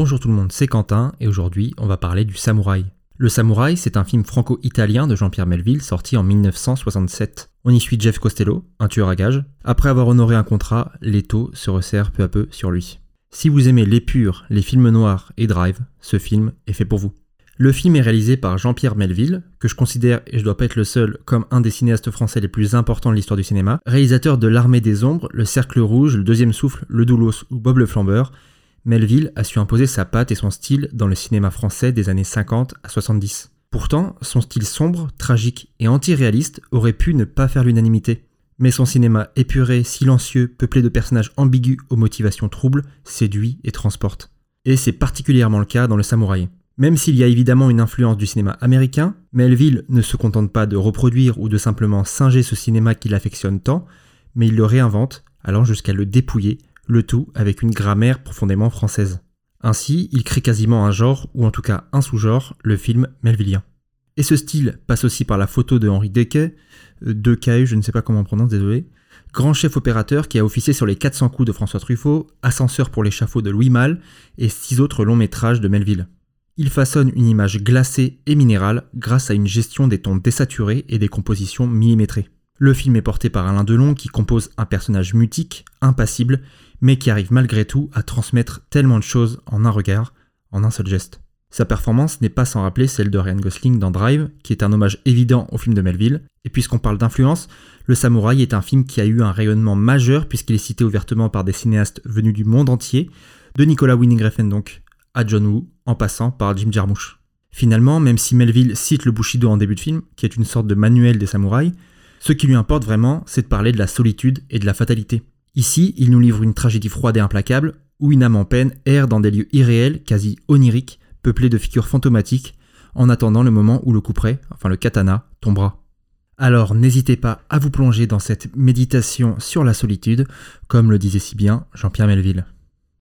Bonjour tout le monde, c'est Quentin et aujourd'hui on va parler du Samouraï. Le Samouraï, c'est un film franco-italien de Jean-Pierre Melville sorti en 1967. On y suit Jeff Costello, un tueur à gages. Après avoir honoré un contrat, l'étau se resserre peu à peu sur lui. Si vous aimez l'épure, les films noirs et Drive, ce film est fait pour vous. Le film est réalisé par Jean-Pierre Melville, que je considère, et je dois pas être le seul, comme un des cinéastes français les plus importants de l'histoire du cinéma, réalisateur de L'Armée des Ombres, Le Cercle Rouge, Le Deuxième Souffle, Le Doulos ou Bob le Flambeur. Melville a su imposer sa patte et son style dans le cinéma français des années 50 à 70. Pourtant, son style sombre, tragique et anti-réaliste aurait pu ne pas faire l'unanimité. Mais son cinéma épuré, silencieux, peuplé de personnages ambigus aux motivations troubles, séduit et transporte. Et c'est particulièrement le cas dans Le Samouraï. Même s'il y a évidemment une influence du cinéma américain, Melville ne se contente pas de reproduire ou de simplement singer ce cinéma qu'il affectionne tant, mais il le réinvente, allant jusqu'à le dépouiller, le tout avec une grammaire profondément française. Ainsi, il crée quasiment un genre, ou en tout cas un sous-genre, le film melvillien. Et ce style passe aussi par la photo de Henri Dequet, euh, Decaille, je ne sais pas comment on prononce, désolé, grand chef opérateur qui a officié sur les 400 coups de François Truffaut, ascenseur pour l'échafaud de Louis Malle et six autres longs métrages de Melville il façonne une image glacée et minérale grâce à une gestion des tons désaturés et des compositions millimétrées. Le film est porté par Alain Delon qui compose un personnage mutique, impassible, mais qui arrive malgré tout à transmettre tellement de choses en un regard, en un seul geste. Sa performance n'est pas sans rappeler celle de Ryan Gosling dans Drive, qui est un hommage évident au film de Melville, et puisqu'on parle d'influence, Le Samouraï est un film qui a eu un rayonnement majeur puisqu'il est cité ouvertement par des cinéastes venus du monde entier, de Nicolas Winning Refn donc, à John Woo, en passant par Jim Jarmusch. Finalement, même si Melville cite le Bushido en début de film, qui est une sorte de manuel des samouraïs, ce qui lui importe vraiment, c'est de parler de la solitude et de la fatalité. Ici, il nous livre une tragédie froide et implacable, où une âme en peine erre dans des lieux irréels, quasi oniriques, peuplés de figures fantomatiques, en attendant le moment où le couperet, enfin le katana, tombera. Alors n'hésitez pas à vous plonger dans cette méditation sur la solitude, comme le disait si bien Jean-Pierre Melville.